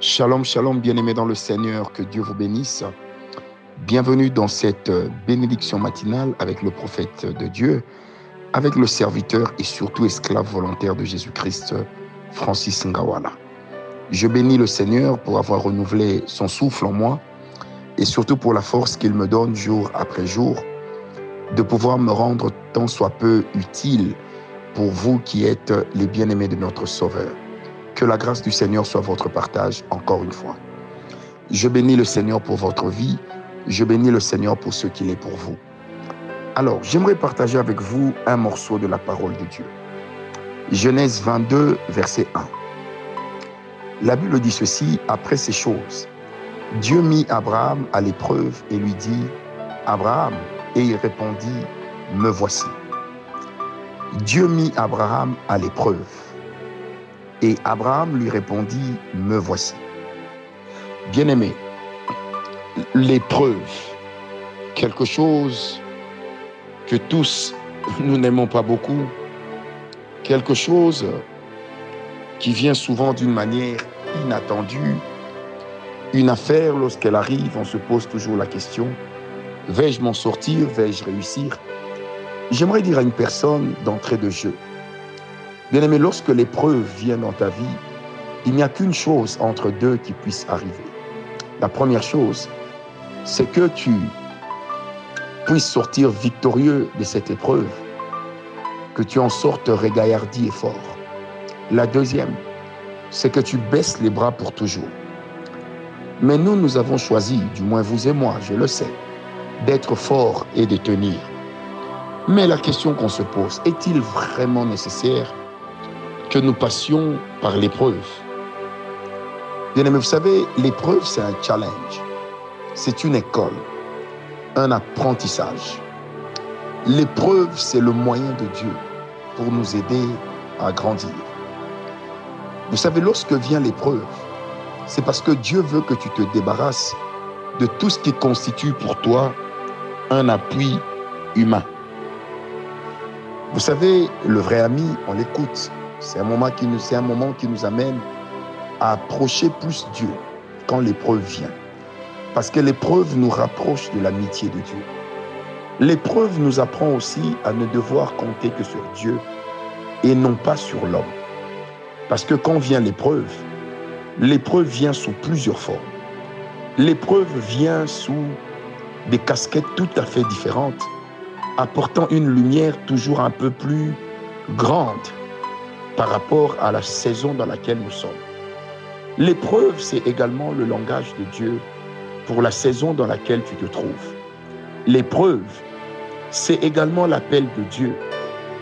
Shalom, shalom, bien-aimés dans le Seigneur, que Dieu vous bénisse. Bienvenue dans cette bénédiction matinale avec le prophète de Dieu, avec le serviteur et surtout esclave volontaire de Jésus-Christ, Francis Ngawala. Je bénis le Seigneur pour avoir renouvelé son souffle en moi et surtout pour la force qu'il me donne jour après jour de pouvoir me rendre tant soit peu utile pour vous qui êtes les bien-aimés de notre Sauveur. Que la grâce du Seigneur soit votre partage encore une fois. Je bénis le Seigneur pour votre vie. Je bénis le Seigneur pour ce qu'il est pour vous. Alors, j'aimerais partager avec vous un morceau de la parole de Dieu. Genèse 22, verset 1. La Bible dit ceci, après ces choses, Dieu mit Abraham à l'épreuve et lui dit, Abraham, et il répondit, Me voici. Dieu mit Abraham à l'épreuve. Et Abraham lui répondit, Me voici. Bien-aimé, l'épreuve, quelque chose que tous nous n'aimons pas beaucoup, quelque chose qui vient souvent d'une manière inattendue, une affaire, lorsqu'elle arrive, on se pose toujours la question, vais-je m'en sortir, vais-je réussir? J'aimerais dire à une personne d'entrée de jeu, Bien-aimé, lorsque l'épreuve vient dans ta vie, il n'y a qu'une chose entre deux qui puisse arriver. La première chose, c'est que tu puisses sortir victorieux de cette épreuve, que tu en sortes régaillardi et fort. La deuxième, c'est que tu baisses les bras pour toujours. Mais nous, nous avons choisi, du moins vous et moi, je le sais, d'être forts et de tenir. Mais la question qu'on se pose, est-il vraiment nécessaire que nous passions par l'épreuve. Bien aimé, vous savez, l'épreuve, c'est un challenge. C'est une école, un apprentissage. L'épreuve, c'est le moyen de Dieu pour nous aider à grandir. Vous savez, lorsque vient l'épreuve, c'est parce que Dieu veut que tu te débarrasses de tout ce qui constitue pour toi un appui humain. Vous savez, le vrai ami, on l'écoute. C'est un, moment qui nous, un moment qui nous amène à approcher plus Dieu quand l'épreuve vient. Parce que l'épreuve nous rapproche de l'amitié de Dieu. L'épreuve nous apprend aussi à ne devoir compter que sur Dieu et non pas sur l'homme. Parce que quand vient l'épreuve, l'épreuve vient sous plusieurs formes. L'épreuve vient sous des casquettes tout à fait différentes, apportant une lumière toujours un peu plus grande par rapport à la saison dans laquelle nous sommes. L'épreuve, c'est également le langage de Dieu pour la saison dans laquelle tu te trouves. L'épreuve, c'est également l'appel de Dieu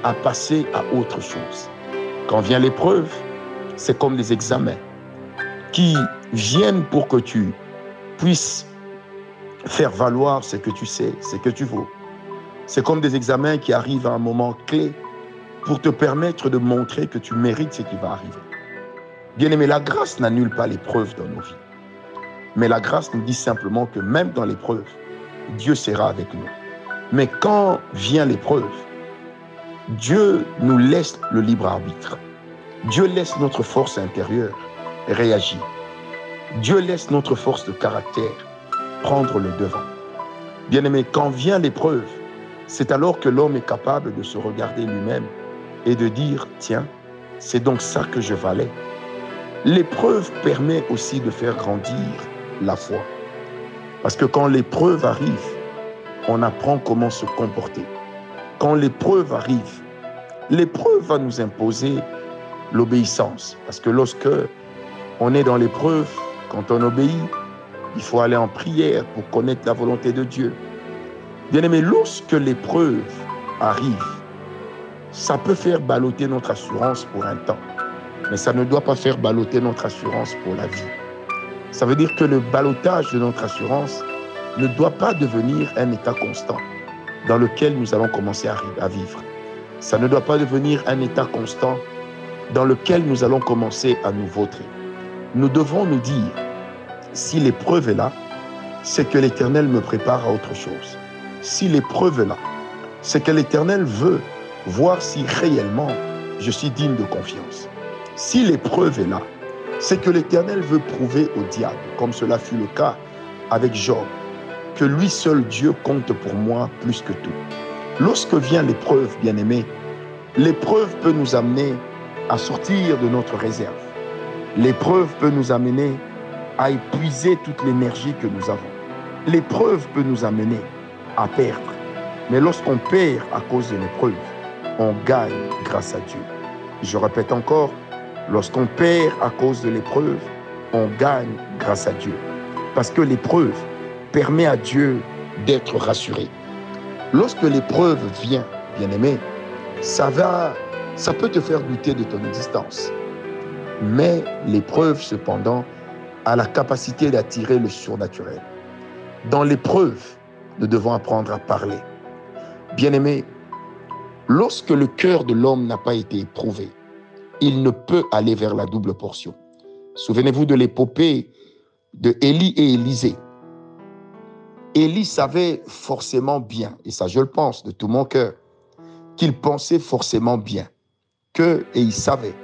à passer à autre chose. Quand vient l'épreuve, c'est comme des examens qui viennent pour que tu puisses faire valoir ce que tu sais, ce que tu vaux. C'est comme des examens qui arrivent à un moment clé pour te permettre de montrer que tu mérites ce qui va arriver. Bien-aimé, la grâce n'annule pas l'épreuve dans nos vies. Mais la grâce nous dit simplement que même dans l'épreuve, Dieu sera avec nous. Mais quand vient l'épreuve, Dieu nous laisse le libre arbitre. Dieu laisse notre force intérieure réagir. Dieu laisse notre force de caractère prendre le devant. Bien-aimé, quand vient l'épreuve, c'est alors que l'homme est capable de se regarder lui-même et de dire, tiens, c'est donc ça que je valais. L'épreuve permet aussi de faire grandir la foi. Parce que quand l'épreuve arrive, on apprend comment se comporter. Quand l'épreuve arrive, l'épreuve va nous imposer l'obéissance. Parce que lorsque on est dans l'épreuve, quand on obéit, il faut aller en prière pour connaître la volonté de Dieu. Bien aimé, lorsque l'épreuve arrive, ça peut faire balloter notre assurance pour un temps, mais ça ne doit pas faire balloter notre assurance pour la vie. Ça veut dire que le ballottage de notre assurance ne doit pas devenir un état constant dans lequel nous allons commencer à vivre. Ça ne doit pas devenir un état constant dans lequel nous allons commencer à nous vautrer. Nous devons nous dire, si l'épreuve est là, c'est que l'Éternel me prépare à autre chose. Si l'épreuve est là, c'est que l'Éternel veut voir si réellement je suis digne de confiance. Si l'épreuve est là, c'est que l'Éternel veut prouver au diable, comme cela fut le cas avec Job, que lui seul Dieu compte pour moi plus que tout. Lorsque vient l'épreuve, bien-aimé, l'épreuve peut nous amener à sortir de notre réserve. L'épreuve peut nous amener à épuiser toute l'énergie que nous avons. L'épreuve peut nous amener à perdre. Mais lorsqu'on perd à cause de l'épreuve, on gagne grâce à Dieu. Je répète encore, lorsqu'on perd à cause de l'épreuve, on gagne grâce à Dieu. Parce que l'épreuve permet à Dieu d'être rassuré. Lorsque l'épreuve vient, bien-aimé, ça va, ça peut te faire douter de ton existence. Mais l'épreuve, cependant, a la capacité d'attirer le surnaturel. Dans l'épreuve, nous devons apprendre à parler. Bien-aimé, lorsque le cœur de l'homme n'a pas été éprouvé, il ne peut aller vers la double portion. Souvenez-vous de l'épopée de Élie et Élisée. Élie savait forcément bien, et ça je le pense de tout mon cœur, qu'il pensait forcément bien, que, et il savait,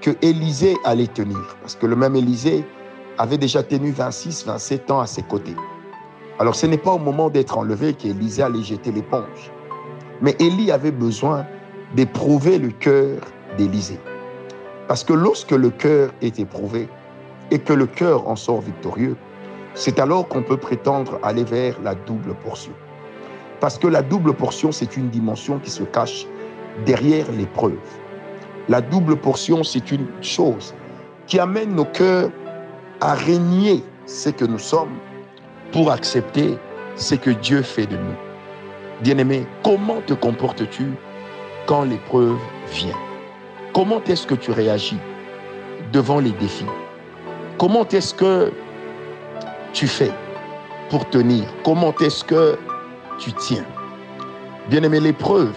que Élisée allait tenir. Parce que le même Élisée avait déjà tenu 26, 27 ans à ses côtés. Alors ce n'est pas au moment d'être enlevé qu'Élisée allait jeter l'éponge. Mais Élie avait besoin d'éprouver le cœur d'Élisée. Parce que lorsque le cœur est éprouvé et que le cœur en sort victorieux, c'est alors qu'on peut prétendre aller vers la double portion. Parce que la double portion, c'est une dimension qui se cache derrière l'épreuve. La double portion, c'est une chose qui amène nos cœurs à régner ce que nous sommes pour accepter ce que Dieu fait de nous. Bien-aimé, comment te comportes-tu quand l'épreuve vient? Comment est-ce que tu réagis devant les défis? Comment est-ce que tu fais pour tenir? Comment est-ce que tu tiens? Bien-aimé, l'épreuve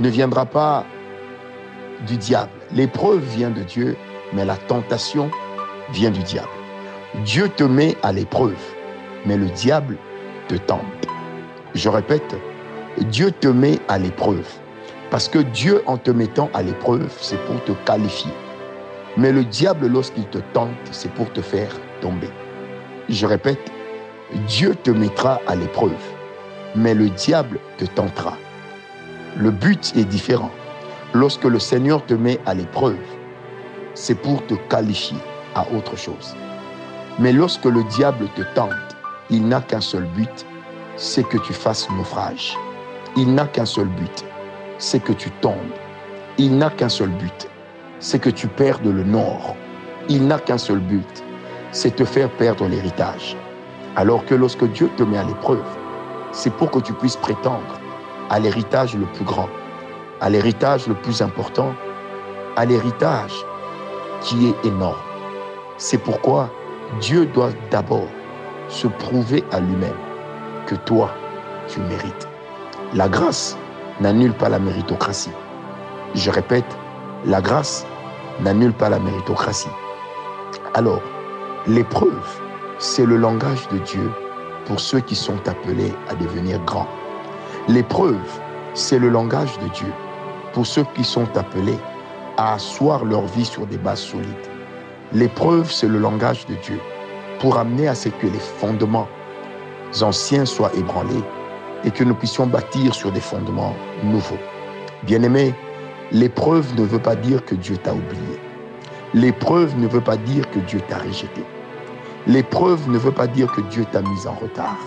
ne viendra pas du diable. L'épreuve vient de Dieu, mais la tentation vient du diable. Dieu te met à l'épreuve, mais le diable te tente. Je répète, Dieu te met à l'épreuve. Parce que Dieu, en te mettant à l'épreuve, c'est pour te qualifier. Mais le diable, lorsqu'il te tente, c'est pour te faire tomber. Je répète, Dieu te mettra à l'épreuve, mais le diable te tentera. Le but est différent. Lorsque le Seigneur te met à l'épreuve, c'est pour te qualifier à autre chose. Mais lorsque le diable te tente, il n'a qu'un seul but, c'est que tu fasses naufrage. Il n'a qu'un seul but, c'est que tu tombes. Il n'a qu'un seul but, c'est que tu perdes le nord. Il n'a qu'un seul but, c'est te faire perdre l'héritage. Alors que lorsque Dieu te met à l'épreuve, c'est pour que tu puisses prétendre à l'héritage le plus grand, à l'héritage le plus important, à l'héritage qui est énorme. C'est pourquoi Dieu doit d'abord se prouver à lui-même que toi, tu mérites. La grâce n'annule pas la méritocratie. Je répète, la grâce n'annule pas la méritocratie. Alors, l'épreuve, c'est le langage de Dieu pour ceux qui sont appelés à devenir grands. L'épreuve, c'est le langage de Dieu pour ceux qui sont appelés à asseoir leur vie sur des bases solides. L'épreuve, c'est le langage de Dieu pour amener à ce que les fondements anciens soient ébranlés et que nous puissions bâtir sur des fondements nouveaux. Bien-aimé, l'épreuve ne veut pas dire que Dieu t'a oublié. L'épreuve ne veut pas dire que Dieu t'a rejeté. L'épreuve ne veut pas dire que Dieu t'a mis en retard.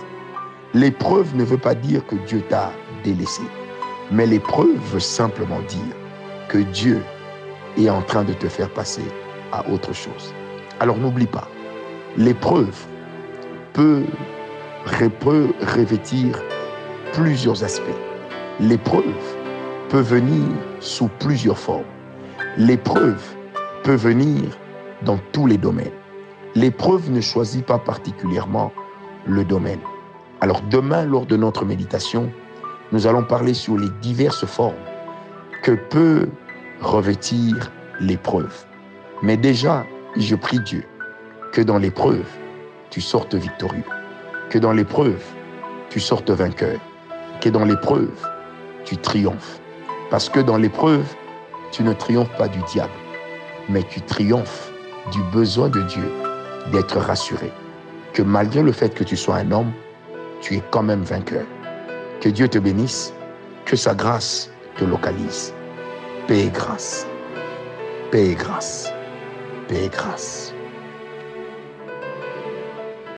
L'épreuve ne veut pas dire que Dieu t'a délaissé. Mais l'épreuve veut simplement dire que Dieu est en train de te faire passer à autre chose. Alors n'oublie pas, l'épreuve peut, peut revêtir plusieurs aspects. L'épreuve peut venir sous plusieurs formes. L'épreuve peut venir dans tous les domaines. L'épreuve ne choisit pas particulièrement le domaine. Alors demain, lors de notre méditation, nous allons parler sur les diverses formes que peut revêtir l'épreuve. Mais déjà, je prie Dieu que dans l'épreuve, tu sortes victorieux, que dans l'épreuve, tu sortes vainqueur, que dans l'épreuve, tu triomphes. Parce que dans l'épreuve, tu ne triomphes pas du diable, mais tu triomphes du besoin de Dieu d'être rassuré. Que malgré le fait que tu sois un homme, tu es quand même vainqueur. Que Dieu te bénisse, que sa grâce te localise. Paix et grâce. Paix et grâce. Paix et grâce.